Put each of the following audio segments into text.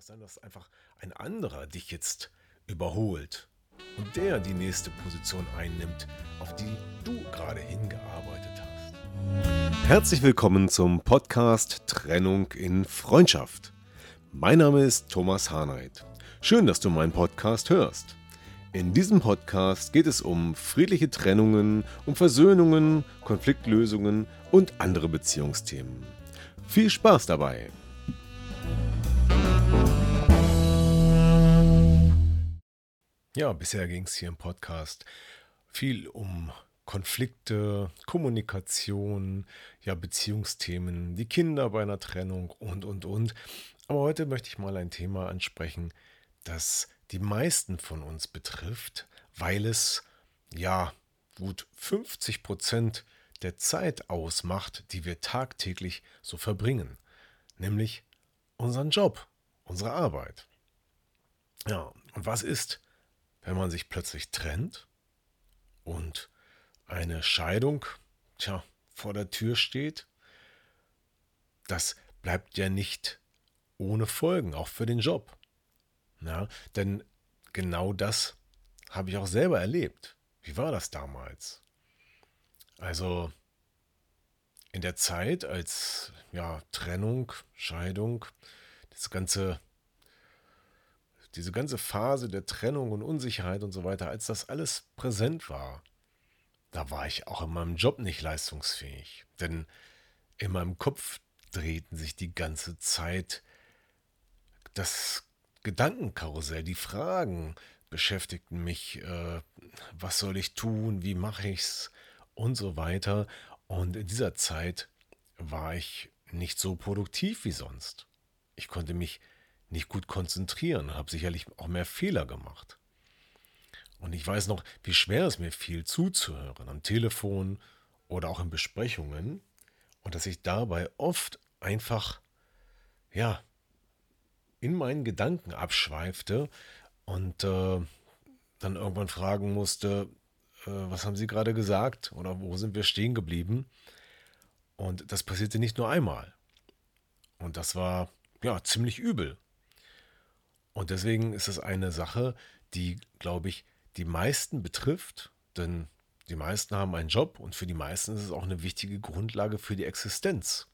Auch sein, dass einfach ein anderer dich jetzt überholt und der die nächste Position einnimmt, auf die du gerade hingearbeitet hast. Herzlich willkommen zum Podcast Trennung in Freundschaft. Mein Name ist Thomas Harnight. Schön, dass du meinen Podcast hörst. In diesem Podcast geht es um friedliche Trennungen, um Versöhnungen, Konfliktlösungen und andere Beziehungsthemen. Viel Spaß dabei! Ja, bisher ging es hier im Podcast viel um Konflikte, Kommunikation, ja, Beziehungsthemen, die Kinder bei einer Trennung und, und, und. Aber heute möchte ich mal ein Thema ansprechen, das die meisten von uns betrifft, weil es ja gut 50 Prozent der Zeit ausmacht, die wir tagtäglich so verbringen, nämlich unseren Job, unsere Arbeit. Ja, und was ist, wenn man sich plötzlich trennt und eine Scheidung, tja, vor der Tür steht? Das bleibt ja nicht ohne Folgen, auch für den Job. Ja, denn genau das habe ich auch selber erlebt. Wie war das damals? Also in der Zeit als ja, Trennung, Scheidung, das ganze, diese ganze Phase der Trennung und Unsicherheit und so weiter, als das alles präsent war, da war ich auch in meinem Job nicht leistungsfähig. Denn in meinem Kopf drehten sich die ganze Zeit das Gedankenkarussell, die Fragen beschäftigten mich, äh, was soll ich tun, wie mache ich's und so weiter. Und in dieser Zeit war ich nicht so produktiv wie sonst. Ich konnte mich nicht gut konzentrieren, habe sicherlich auch mehr Fehler gemacht. Und ich weiß noch, wie schwer es mir fiel, zuzuhören am Telefon oder auch in Besprechungen und dass ich dabei oft einfach, ja, in meinen Gedanken abschweifte und äh, dann irgendwann fragen musste, äh, was haben Sie gerade gesagt oder wo sind wir stehen geblieben? Und das passierte nicht nur einmal. Und das war ja ziemlich übel. Und deswegen ist es eine Sache, die, glaube ich, die meisten betrifft, denn die meisten haben einen Job und für die meisten ist es auch eine wichtige Grundlage für die Existenz.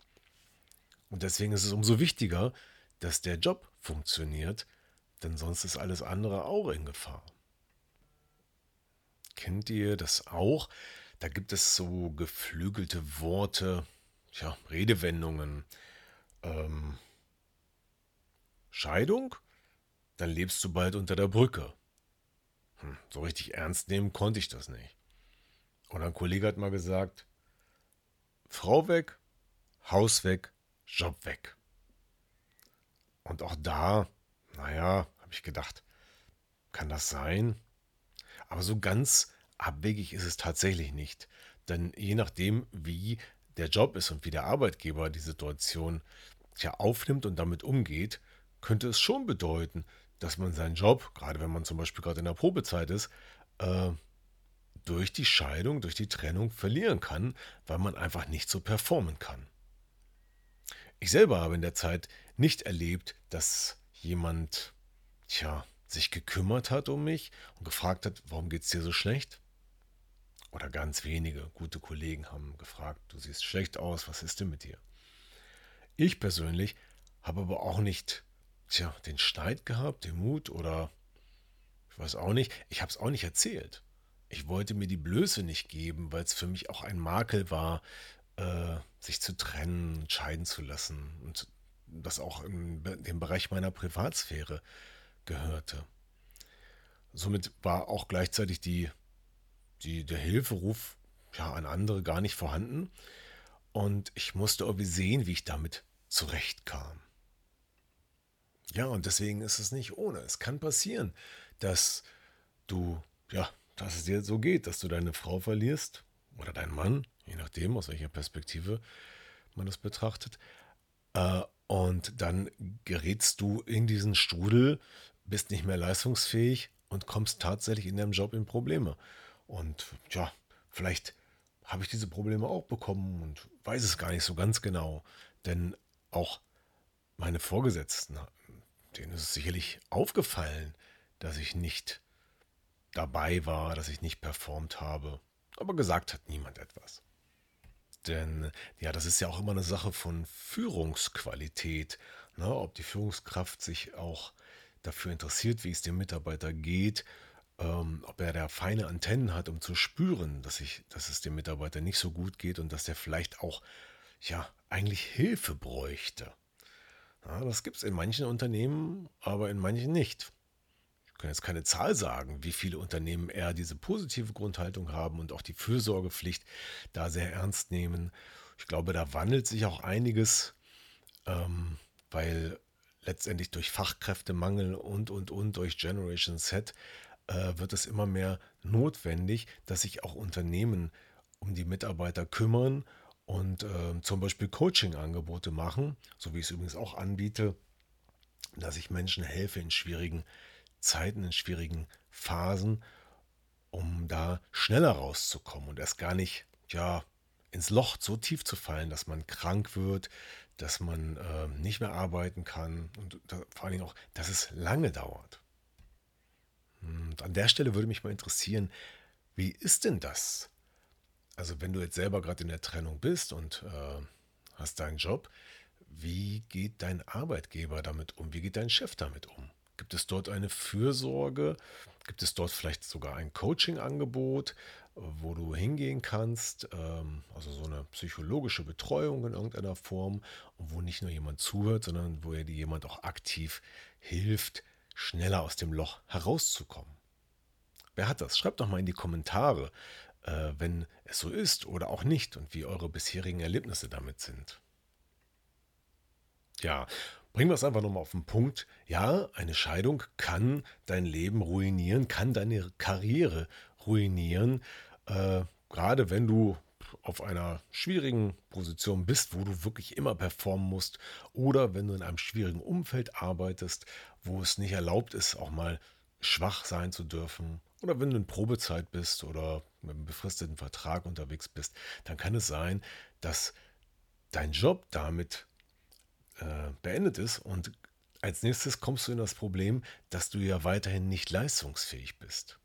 Und deswegen ist es umso wichtiger, dass der Job funktioniert, denn sonst ist alles andere auch in Gefahr. Kennt ihr das auch? Da gibt es so geflügelte Worte, ja, Redewendungen. Ähm, Scheidung? Dann lebst du bald unter der Brücke. Hm, so richtig ernst nehmen konnte ich das nicht. Und ein Kollege hat mal gesagt, Frau weg, Haus weg, Job weg. Und auch da, naja, habe ich gedacht, kann das sein? Aber so ganz abwegig ist es tatsächlich nicht. Denn je nachdem, wie der Job ist und wie der Arbeitgeber die Situation ja aufnimmt und damit umgeht, könnte es schon bedeuten, dass man seinen Job, gerade wenn man zum Beispiel gerade in der Probezeit ist, äh, durch die Scheidung, durch die Trennung verlieren kann, weil man einfach nicht so performen kann. Ich selber habe in der Zeit nicht erlebt, dass jemand, tja, sich gekümmert hat um mich und gefragt hat, warum geht es dir so schlecht? Oder ganz wenige gute Kollegen haben gefragt, du siehst schlecht aus, was ist denn mit dir? Ich persönlich habe aber auch nicht, tja, den Schneid gehabt, den Mut oder ich weiß auch nicht, ich habe es auch nicht erzählt. Ich wollte mir die Blöße nicht geben, weil es für mich auch ein Makel war, äh, sich zu trennen, scheiden zu lassen und das auch in den Bereich meiner Privatsphäre gehörte. Somit war auch gleichzeitig die, die, der Hilferuf ja, an andere gar nicht vorhanden und ich musste irgendwie sehen, wie ich damit zurechtkam. Ja, und deswegen ist es nicht ohne. Es kann passieren, dass du, ja, dass es dir so geht, dass du deine Frau verlierst oder deinen Mann, je nachdem, aus welcher Perspektive man das betrachtet. Äh, und dann gerätst du in diesen Strudel, bist nicht mehr leistungsfähig und kommst tatsächlich in deinem Job in Probleme. Und ja, vielleicht habe ich diese Probleme auch bekommen und weiß es gar nicht so ganz genau. Denn auch meine Vorgesetzten, denen ist es sicherlich aufgefallen, dass ich nicht dabei war, dass ich nicht performt habe. Aber gesagt hat niemand etwas. Denn ja, das ist ja auch immer eine Sache von Führungsqualität. Ne? Ob die Führungskraft sich auch dafür interessiert, wie es dem Mitarbeiter geht, ähm, ob er da feine Antennen hat, um zu spüren, dass, ich, dass es dem Mitarbeiter nicht so gut geht und dass er vielleicht auch ja eigentlich Hilfe bräuchte. Ja, das gibt es in manchen Unternehmen, aber in manchen nicht. Ich kann jetzt keine Zahl sagen, wie viele Unternehmen eher diese positive Grundhaltung haben und auch die Fürsorgepflicht da sehr ernst nehmen. Ich glaube, da wandelt sich auch einiges, ähm, weil letztendlich durch Fachkräftemangel und, und, und, durch Generation Z äh, wird es immer mehr notwendig, dass sich auch Unternehmen um die Mitarbeiter kümmern und äh, zum Beispiel Coaching-Angebote machen, so wie ich es übrigens auch anbiete, dass ich Menschen helfe in schwierigen Zeiten, in schwierigen Phasen, um da schneller rauszukommen und erst gar nicht, ja, ins Loch so tief zu fallen, dass man krank wird, dass man äh, nicht mehr arbeiten kann und da, vor allen Dingen auch, dass es lange dauert. Und an der Stelle würde mich mal interessieren, wie ist denn das? Also wenn du jetzt selber gerade in der Trennung bist und äh, hast deinen Job, wie geht dein Arbeitgeber damit um? Wie geht dein Chef damit um? Gibt es dort eine Fürsorge? Gibt es dort vielleicht sogar ein Coaching-Angebot, wo du hingehen kannst? Ähm, also so eine psychologische Betreuung in irgendeiner Form, wo nicht nur jemand zuhört, sondern wo dir jemand auch aktiv hilft, schneller aus dem Loch herauszukommen. Wer hat das? Schreibt doch mal in die Kommentare, äh, wenn es so ist oder auch nicht und wie eure bisherigen Erlebnisse damit sind. Ja, bringen wir es einfach nochmal auf den Punkt. Ja, eine Scheidung kann dein Leben ruinieren, kann deine Karriere ruinieren. Äh, gerade wenn du auf einer schwierigen Position bist, wo du wirklich immer performen musst, oder wenn du in einem schwierigen Umfeld arbeitest, wo es nicht erlaubt ist, auch mal schwach sein zu dürfen, oder wenn du in Probezeit bist oder mit einem befristeten Vertrag unterwegs bist, dann kann es sein, dass dein Job damit äh, beendet ist und als nächstes kommst du in das Problem, dass du ja weiterhin nicht leistungsfähig bist.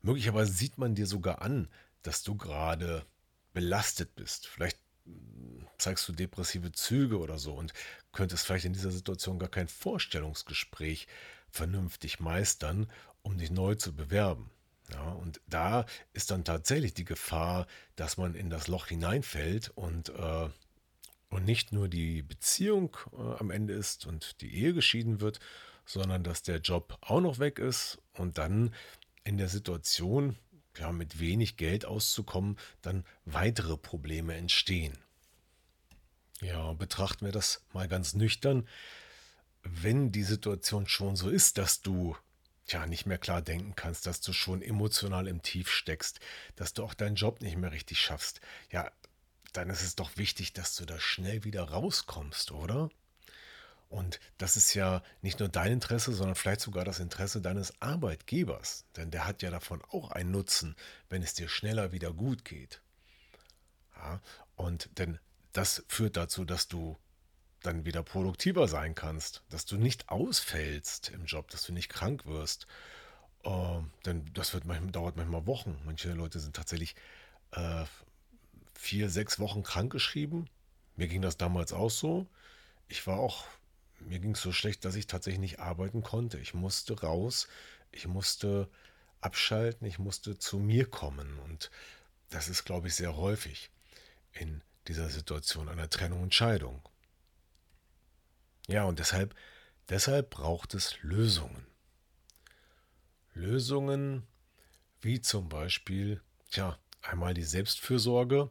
Möglicherweise sieht man dir sogar an, dass du gerade belastet bist. Vielleicht hm, zeigst du depressive Züge oder so und könntest vielleicht in dieser Situation gar kein Vorstellungsgespräch vernünftig meistern, um dich neu zu bewerben. Ja, und da ist dann tatsächlich die Gefahr, dass man in das Loch hineinfällt und äh, und nicht nur die Beziehung äh, am Ende ist und die Ehe geschieden wird, sondern dass der Job auch noch weg ist und dann in der Situation, ja, mit wenig Geld auszukommen, dann weitere Probleme entstehen. Ja, betrachten wir das mal ganz nüchtern. Wenn die Situation schon so ist, dass du ja nicht mehr klar denken kannst, dass du schon emotional im Tief steckst, dass du auch deinen Job nicht mehr richtig schaffst, ja, dann ist es doch wichtig, dass du da schnell wieder rauskommst, oder? Und das ist ja nicht nur dein Interesse, sondern vielleicht sogar das Interesse deines Arbeitgebers. Denn der hat ja davon auch einen Nutzen, wenn es dir schneller wieder gut geht. Ja, und denn das führt dazu, dass du dann wieder produktiver sein kannst, dass du nicht ausfällst im Job, dass du nicht krank wirst. Äh, denn das wird manchmal, dauert manchmal Wochen. Manche Leute sind tatsächlich äh, vier, sechs Wochen krankgeschrieben. Mir ging das damals auch so. Ich war auch, mir ging es so schlecht, dass ich tatsächlich nicht arbeiten konnte. Ich musste raus, ich musste abschalten, ich musste zu mir kommen. Und das ist, glaube ich, sehr häufig in dieser Situation einer Trennung und Scheidung. Ja, und deshalb, deshalb braucht es Lösungen. Lösungen wie zum Beispiel, tja, einmal die Selbstfürsorge,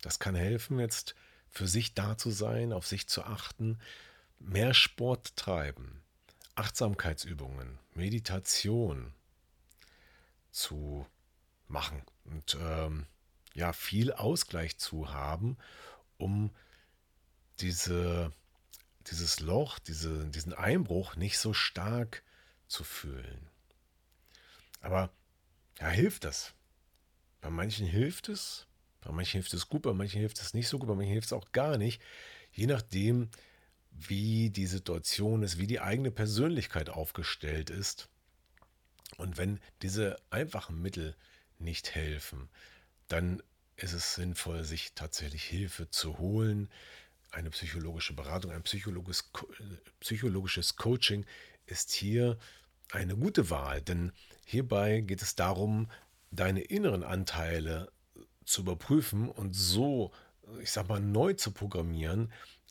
das kann helfen, jetzt für sich da zu sein, auf sich zu achten, mehr Sport treiben, Achtsamkeitsübungen, Meditation zu machen und ähm, ja, viel Ausgleich zu haben, um diese, dieses Loch, diese, diesen Einbruch nicht so stark zu fühlen. Aber ja, hilft das? Bei manchen hilft es, bei manchen hilft es gut, bei manchen hilft es nicht so gut, bei manchen hilft es auch gar nicht. Je nachdem, wie die Situation ist, wie die eigene Persönlichkeit aufgestellt ist. Und wenn diese einfachen Mittel nicht helfen, dann ist es sinnvoll, sich tatsächlich Hilfe zu holen. Eine psychologische Beratung, ein psychologisches, psychologisches Coaching ist hier eine gute Wahl, denn hierbei geht es darum, deine inneren Anteile zu überprüfen und so, ich sag mal, neu zu programmieren,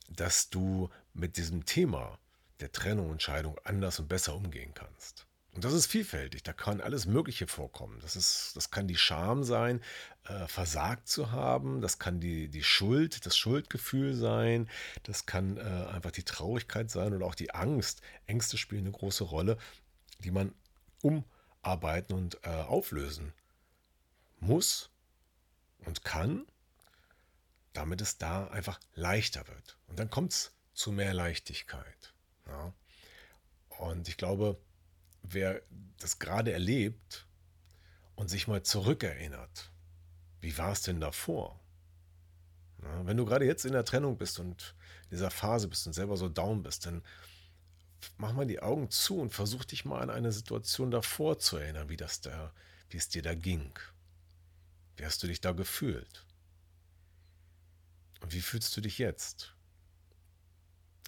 dass du mit diesem Thema der Trennung und Scheidung anders und besser umgehen kannst. Und das ist vielfältig, da kann alles Mögliche vorkommen. Das, ist, das kann die Scham sein, äh, versagt zu haben, das kann die, die Schuld, das Schuldgefühl sein, das kann äh, einfach die Traurigkeit sein oder auch die Angst. Ängste spielen eine große Rolle, die man umarbeiten und äh, auflösen muss und kann, damit es da einfach leichter wird. Und dann kommt es zu mehr Leichtigkeit. Ja. Und ich glaube, wer das gerade erlebt und sich mal zurückerinnert, wie war es denn davor? Ja, wenn du gerade jetzt in der Trennung bist und in dieser Phase bist und selber so down bist, dann mach mal die Augen zu und versuch dich mal an eine Situation davor zu erinnern, wie, das da, wie es dir da ging. Wie hast du dich da gefühlt? Und wie fühlst du dich jetzt?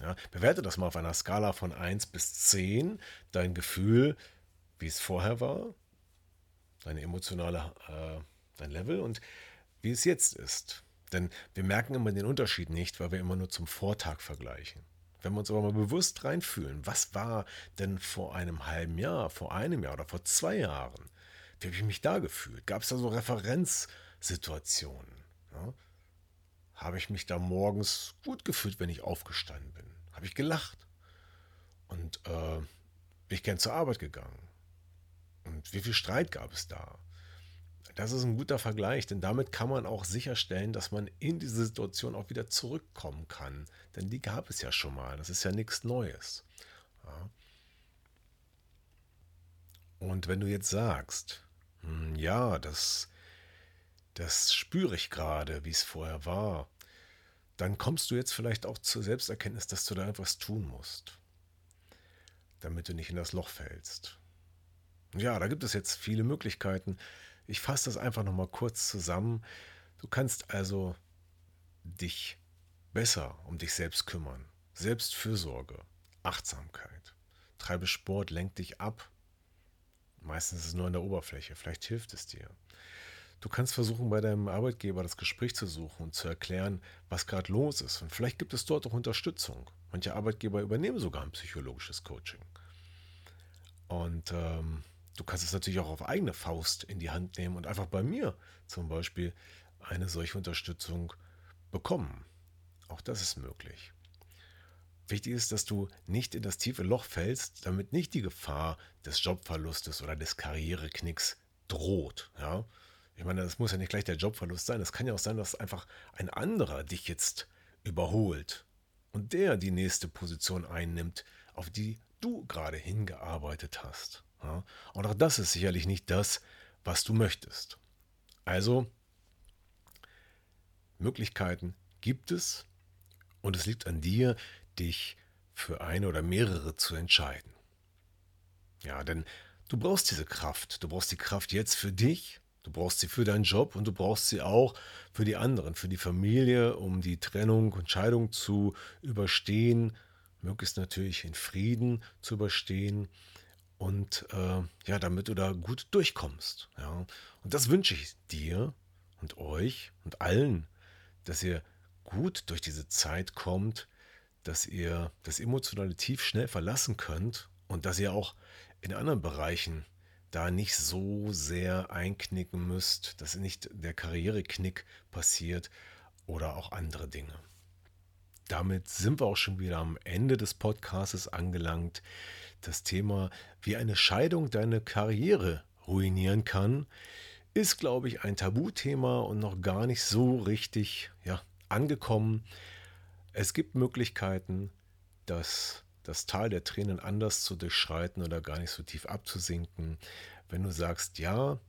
Ja, bewerte das mal auf einer Skala von 1 bis 10, dein Gefühl, wie es vorher war, deine emotionale, äh, dein Level und wie es jetzt ist. Denn wir merken immer den Unterschied nicht, weil wir immer nur zum Vortag vergleichen. Wenn wir uns aber mal bewusst reinfühlen, was war denn vor einem halben Jahr, vor einem Jahr oder vor zwei Jahren? Wie habe ich mich da gefühlt? Gab es da so Referenzsituationen? Ja? Habe ich mich da morgens gut gefühlt, wenn ich aufgestanden bin? Habe ich gelacht? Und äh, bin ich gern zur Arbeit gegangen? Und wie viel Streit gab es da? Das ist ein guter Vergleich, denn damit kann man auch sicherstellen, dass man in diese Situation auch wieder zurückkommen kann. Denn die gab es ja schon mal. Das ist ja nichts Neues. Ja. Und wenn du jetzt sagst, hm, ja, das, das spüre ich gerade, wie es vorher war, dann kommst du jetzt vielleicht auch zur Selbsterkenntnis, dass du da etwas tun musst, damit du nicht in das Loch fällst. Ja, da gibt es jetzt viele Möglichkeiten. Ich fasse das einfach nochmal kurz zusammen. Du kannst also dich besser um dich selbst kümmern. Selbstfürsorge, Achtsamkeit. Treibe Sport, lenk dich ab. Meistens ist es nur an der Oberfläche. Vielleicht hilft es dir. Du kannst versuchen, bei deinem Arbeitgeber das Gespräch zu suchen und zu erklären, was gerade los ist. Und vielleicht gibt es dort auch Unterstützung. Manche Arbeitgeber übernehmen sogar ein psychologisches Coaching. Und ähm, du kannst es natürlich auch auf eigene Faust in die Hand nehmen und einfach bei mir zum Beispiel eine solche Unterstützung bekommen. Auch das ist möglich. Wichtig ist, dass du nicht in das tiefe Loch fällst, damit nicht die Gefahr des Jobverlustes oder des Karriereknicks droht. Ja? Ich meine, das muss ja nicht gleich der Jobverlust sein. Es kann ja auch sein, dass einfach ein anderer dich jetzt überholt und der die nächste Position einnimmt, auf die du gerade hingearbeitet hast. Ja? Und auch das ist sicherlich nicht das, was du möchtest. Also, Möglichkeiten gibt es und es liegt an dir, dich für eine oder mehrere zu entscheiden. Ja, denn du brauchst diese Kraft. Du brauchst die Kraft jetzt für dich Du brauchst sie für deinen Job und du brauchst sie auch für die anderen, für die Familie, um die Trennung und Scheidung zu überstehen, möglichst natürlich in Frieden zu überstehen und äh, ja, damit du da gut durchkommst. Ja. Und das wünsche ich dir und euch und allen, dass ihr gut durch diese Zeit kommt, dass ihr das emotionale Tief schnell verlassen könnt und dass ihr auch in anderen Bereichen da nicht so sehr einknicken müsst, dass nicht der Karriereknick passiert oder auch andere Dinge. Damit sind wir auch schon wieder am Ende des Podcasts angelangt. das Thema, wie eine Scheidung deine Karriere ruinieren kann, ist, glaube ich, ein Tabuthema und noch gar nicht so richtig ja, angekommen. Es gibt Möglichkeiten, das, das Tal der Tränen anders zu durchschreiten oder gar nicht so tief abzusinken. Wenn du sagst, ja,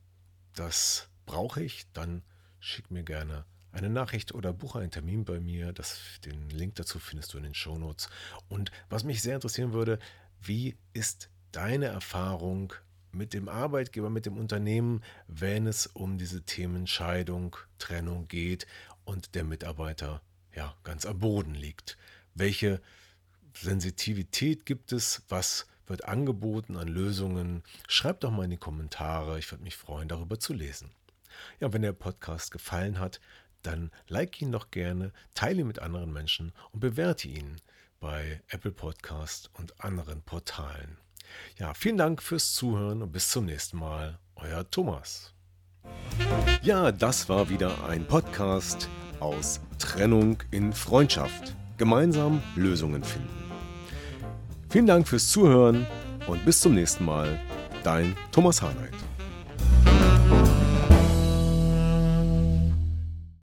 das brauche ich, dann schick mir gerne eine Nachricht oder buche einen Termin bei mir. Das, den Link dazu findest du in den Shownotes. Und was mich sehr interessieren würde, wie ist deine Erfahrung mit dem Arbeitgeber, mit dem Unternehmen, wenn es um diese Themen Scheidung, Trennung geht und der Mitarbeiter ja ganz am Boden liegt? Welche Sensitivität gibt es? Was wird angeboten an Lösungen? Schreib doch mal in die Kommentare. Ich würde mich freuen, darüber zu lesen. Ja, wenn der Podcast gefallen hat, dann like ihn doch gerne, teile ihn mit anderen Menschen und bewerte ihn bei Apple Podcast und anderen Portalen. Ja, vielen Dank fürs Zuhören und bis zum nächsten Mal. Euer Thomas. Ja, das war wieder ein Podcast aus Trennung in Freundschaft. Gemeinsam Lösungen finden. Vielen Dank fürs Zuhören und bis zum nächsten Mal. Dein Thomas Harnight.